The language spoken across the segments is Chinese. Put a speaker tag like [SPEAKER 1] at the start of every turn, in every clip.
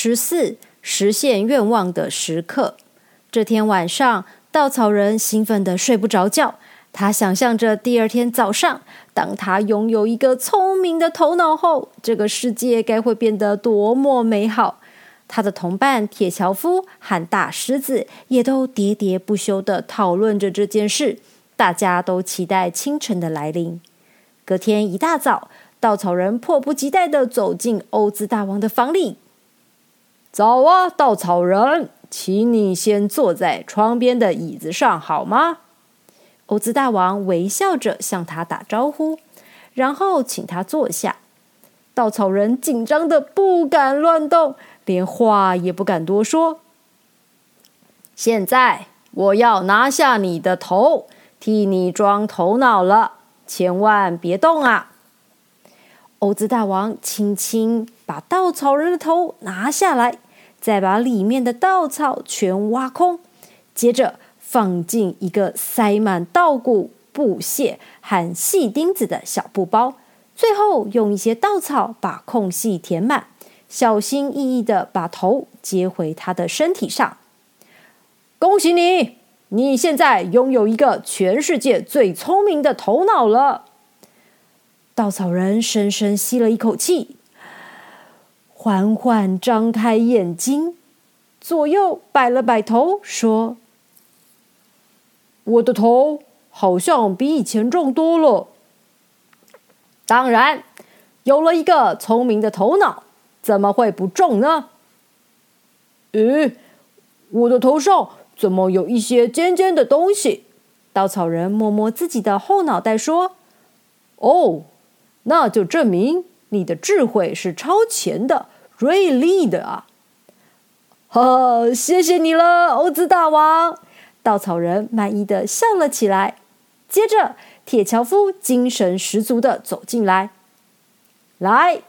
[SPEAKER 1] 十四，实现愿望的时刻。这天晚上，稻草人兴奋的睡不着觉。他想象着第二天早上，当他拥有一个聪明的头脑后，这个世界该会变得多么美好。他的同伴铁樵夫和大狮子也都喋喋不休的讨论着这件事。大家都期待清晨的来临。隔天一大早，稻草人迫不及待的走进欧兹大王的房里。
[SPEAKER 2] 早啊，稻草人，请你先坐在窗边的椅子上好吗？
[SPEAKER 1] 欧兹大王微笑着向他打招呼，然后请他坐下。稻草人紧张的不敢乱动，连话也不敢多说。
[SPEAKER 2] 现在我要拿下你的头，替你装头脑了，千万别动啊！
[SPEAKER 1] 欧兹大王轻轻把稻草人的头拿下来，再把里面的稻草全挖空，接着放进一个塞满稻谷、布屑和细钉子的小布包，最后用一些稻草把空隙填满，小心翼翼的把头接回他的身体上。
[SPEAKER 2] 恭喜你，你现在拥有一个全世界最聪明的头脑了。
[SPEAKER 1] 稻草人深深吸了一口气，缓缓张开眼睛，左右摆了摆头，说：“
[SPEAKER 2] 我的头好像比以前重多了。当然，有了一个聪明的头脑，怎么会不重呢？咦，我的头上怎么有一些尖尖的东西？”
[SPEAKER 1] 稻草人摸摸自己的后脑袋，说：“
[SPEAKER 2] 哦。”那就证明你的智慧是超前的、锐利的啊！呵，谢谢你了，欧兹大王。
[SPEAKER 1] 稻草人满意的笑了起来。接着，铁樵夫精神十足的走进来，
[SPEAKER 2] 来，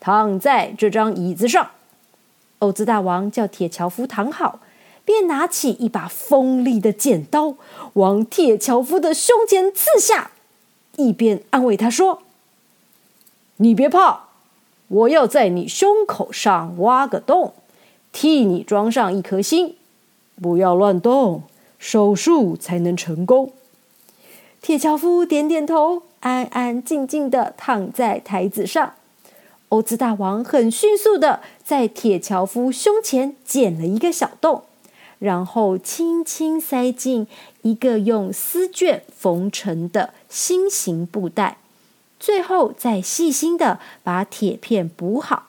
[SPEAKER 2] 躺在这张椅子上。
[SPEAKER 1] 欧兹大王叫铁樵夫躺好，便拿起一把锋利的剪刀，往铁樵夫的胸前刺下，一边安慰他说。
[SPEAKER 2] 你别怕，我要在你胸口上挖个洞，替你装上一颗心。不要乱动，手术才能成功。
[SPEAKER 1] 铁樵夫点点头，安安静静的躺在台子上。欧兹大王很迅速的在铁樵夫胸前剪了一个小洞，然后轻轻塞进一个用丝绢缝成的心形布袋。最后，再细心的把铁片补好。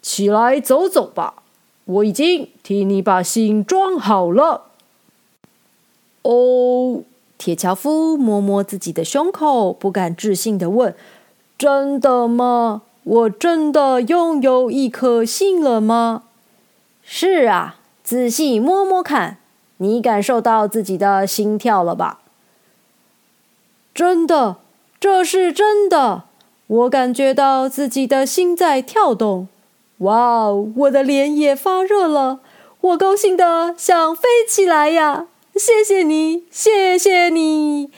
[SPEAKER 2] 起来走走吧，我已经替你把心装好了。
[SPEAKER 1] 哦，铁樵夫摸摸自己的胸口，不敢置信的问：“真的吗？我真的拥有一颗心了吗？”“
[SPEAKER 2] 是啊，仔细摸摸看，你感受到自己的心跳了吧？”“
[SPEAKER 1] 真的。”这是真的，我感觉到自己的心在跳动。哇哦，我的脸也发热了，我高兴的想飞起来呀！谢谢你，谢谢你，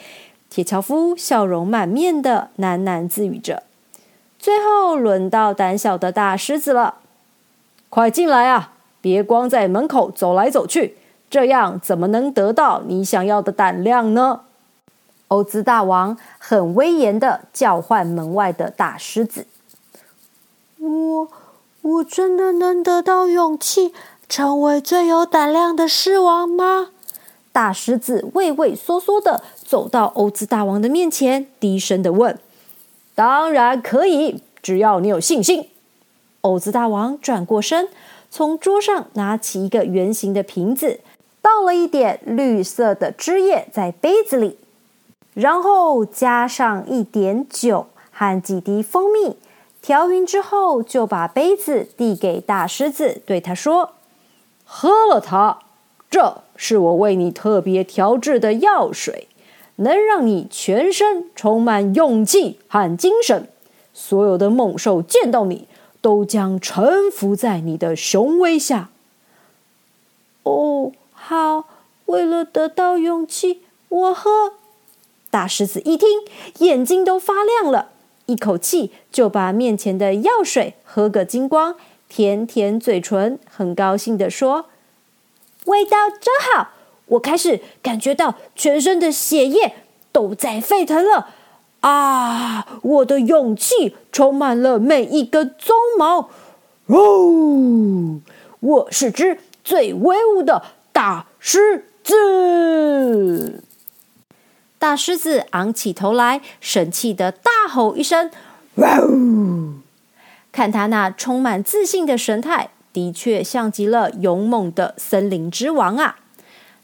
[SPEAKER 1] 铁樵夫笑容满面的喃喃自语着。最后轮到胆小的大狮子了，
[SPEAKER 2] 快进来啊！别光在门口走来走去，这样怎么能得到你想要的胆量呢？
[SPEAKER 1] 欧兹大王很威严的叫唤门外的大狮子：“
[SPEAKER 3] 我我真的能得到勇气，成为最有胆量的狮王吗？”
[SPEAKER 1] 大狮子畏畏缩缩的走到欧兹大王的面前，低声的问：“
[SPEAKER 2] 当然可以，只要你有信心。”
[SPEAKER 1] 欧兹大王转过身，从桌上拿起一个圆形的瓶子，倒了一点绿色的汁液在杯子里。然后加上一点酒和几滴蜂蜜，调匀之后，就把杯子递给大狮子，对他说：“
[SPEAKER 2] 喝了它，这是我为你特别调制的药水，能让你全身充满勇气和精神。所有的猛兽见到你，都将臣服在你的雄威下。”
[SPEAKER 3] 哦，好，为了得到勇气，我喝。
[SPEAKER 1] 大狮子一听，眼睛都发亮了，一口气就把面前的药水喝个精光，舔舔嘴唇，很高兴地说：“味道真好！我开始感觉到全身的血液都在沸腾了。啊，我的勇气充满了每一根鬃毛。哦，我是只最威武的大狮子！”大狮子昂起头来，神气的大吼一声：“哇哦！”看他那充满自信的神态，的确像极了勇猛的森林之王啊！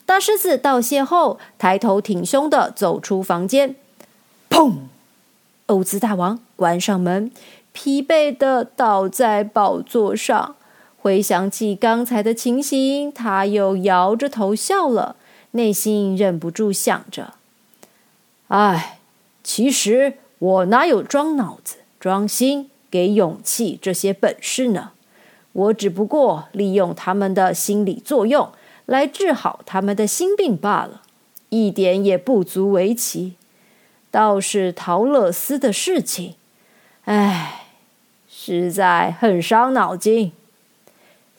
[SPEAKER 1] 大狮子道谢后，抬头挺胸的走出房间。砰！欧兹大王关上门，疲惫的倒在宝座上。回想起刚才的情形，他又摇着头笑了，内心忍不住想着：“哎，其实我哪有装脑子、装心？”给勇气这些本事呢？我只不过利用他们的心理作用来治好他们的心病罢了，一点也不足为奇。倒是陶乐斯的事情，唉，实在很伤脑筋。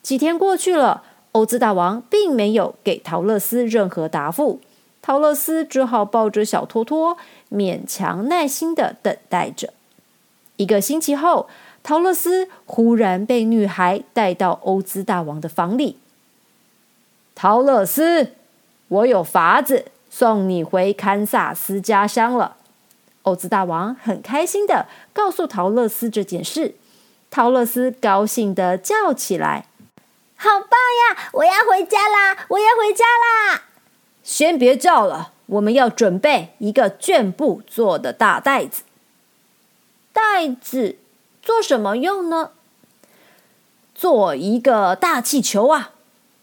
[SPEAKER 1] 几天过去了，欧兹大王并没有给陶乐斯任何答复，陶乐斯只好抱着小托托，勉强耐心的等待着。一个星期后，陶乐斯忽然被女孩带到欧兹大王的房里。陶乐斯，我有法子送你回堪萨斯家乡了。欧兹大王很开心的告诉陶乐斯这件事。陶乐斯高兴的叫起来：“
[SPEAKER 3] 好棒呀！我要回家啦！我要回家啦！”
[SPEAKER 1] 先别叫了，我们要准备一个绢布做的大袋子。袋子做什么用呢？做一个大气球啊！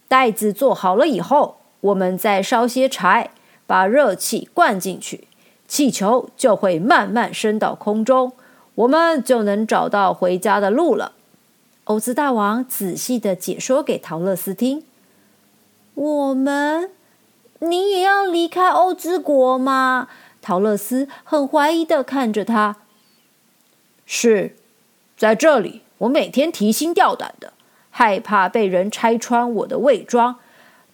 [SPEAKER 1] 袋子做好了以后，我们再烧些柴，把热气灌进去，气球就会慢慢升到空中，我们就能找到回家的路了。欧兹大王仔细的解说给陶乐斯听。
[SPEAKER 3] 我们，你也要离开欧兹国吗？
[SPEAKER 1] 陶乐斯很怀疑的看着他。是，在这里，我每天提心吊胆的，害怕被人拆穿我的伪装，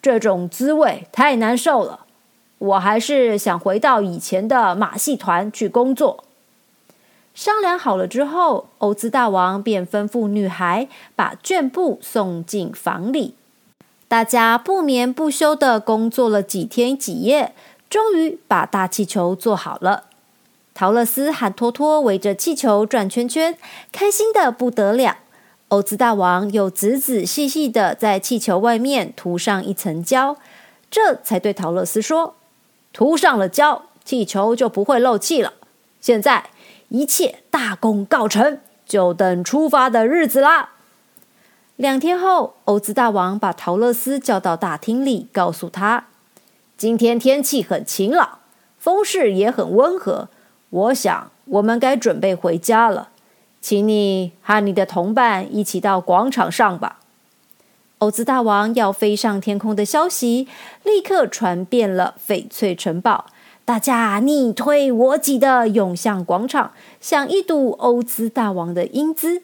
[SPEAKER 1] 这种滋味太难受了。我还是想回到以前的马戏团去工作。商量好了之后，欧兹大王便吩咐女孩把绢布送进房里。大家不眠不休的工作了几天几夜，终于把大气球做好了。陶乐斯和托托围着气球转圈圈，开心的不得了。欧兹大王又仔仔细细的在气球外面涂上一层胶，这才对陶乐斯说：“涂上了胶，气球就不会漏气了。现在一切大功告成，就等出发的日子啦。”两天后，欧兹大王把陶乐斯叫到大厅里，告诉他：“今天天气很晴朗，风势也很温和。”我想，我们该准备回家了，请你和你的同伴一起到广场上吧。欧兹大王要飞上天空的消息立刻传遍了翡翠城堡，大家你推我挤的涌向广场，想一睹欧兹大王的英姿。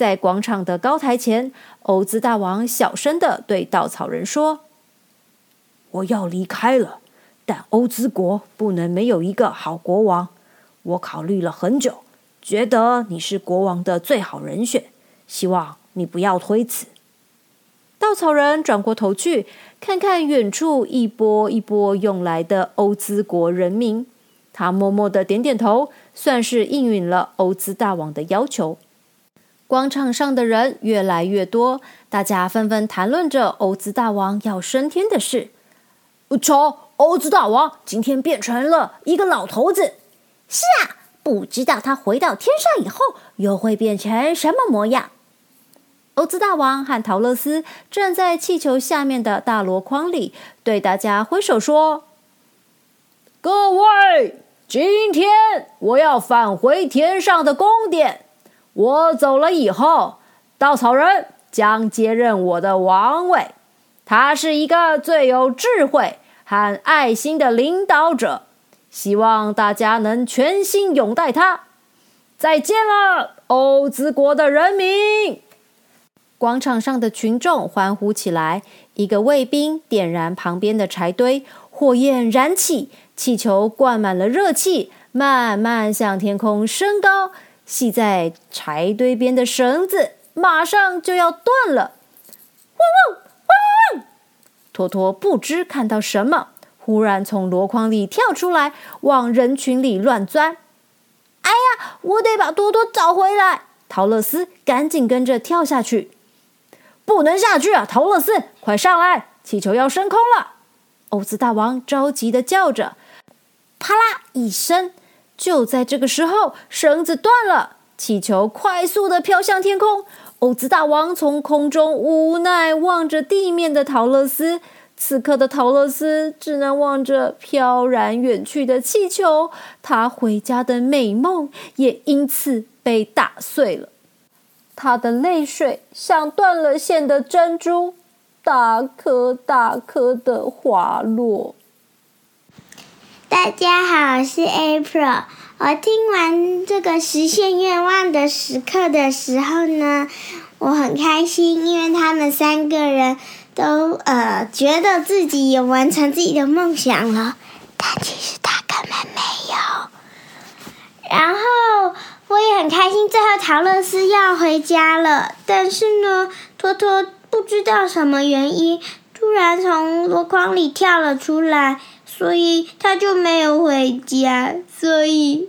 [SPEAKER 1] 在广场的高台前，欧兹大王小声的对稻草人说：“我要离开了，但欧兹国不能没有一个好国王。”我考虑了很久，觉得你是国王的最好人选，希望你不要推辞。稻草人转过头去，看看远处一波一波涌来的欧兹国人民，他默默的点点头，算是应允了欧兹大王的要求。广场上的人越来越多，大家纷纷谈论着欧兹大王要升天的事。瞧，欧兹大王今天变成了一个老头子。
[SPEAKER 3] 是啊，不知道他回到天上以后又会变成什么模样。
[SPEAKER 1] 欧兹大王和陶乐斯站在气球下面的大箩筐里，对大家挥手说：“各位，今天我要返回天上的宫殿。我走了以后，稻草人将接任我的王位。他是一个最有智慧和爱心的领导者。”希望大家能全心拥戴他。再见了，欧兹国的人民。广场上的群众欢呼起来。一个卫兵点燃旁边的柴堆，火焰燃起，气球灌满了热气，慢慢向天空升高。系在柴堆边的绳子马上就要断了。汪汪汪汪！托托不知看到什么，忽然从箩筐里跳出来，往人群里乱钻。哎呀，我得把托托找回来！陶乐斯赶紧跟着跳下去。不能下去啊！陶乐斯，快上来！气球要升空了！欧兹大王着急的叫着。啪啦一声，就在这个时候，绳子断了，气球快速的飘向天空。欧兹大王从空中无奈望着地面的陶乐斯，此刻的陶乐斯只能望着飘然远去的气球，他回家的美梦也因此被打碎了。他的泪水像断了线的珍珠，大颗大颗的滑落。
[SPEAKER 4] 大家好，我是 April。我听完这个实现愿望的时刻的时候呢，我很开心，因为他们三个人都呃觉得自己也完成自己的梦想了，但其实他根本没有。然后。我也很开心，最后陶乐斯要回家了。但是呢，托托不知道什么原因，突然从箩筐里跳了出来，所以他就没有回家。所以，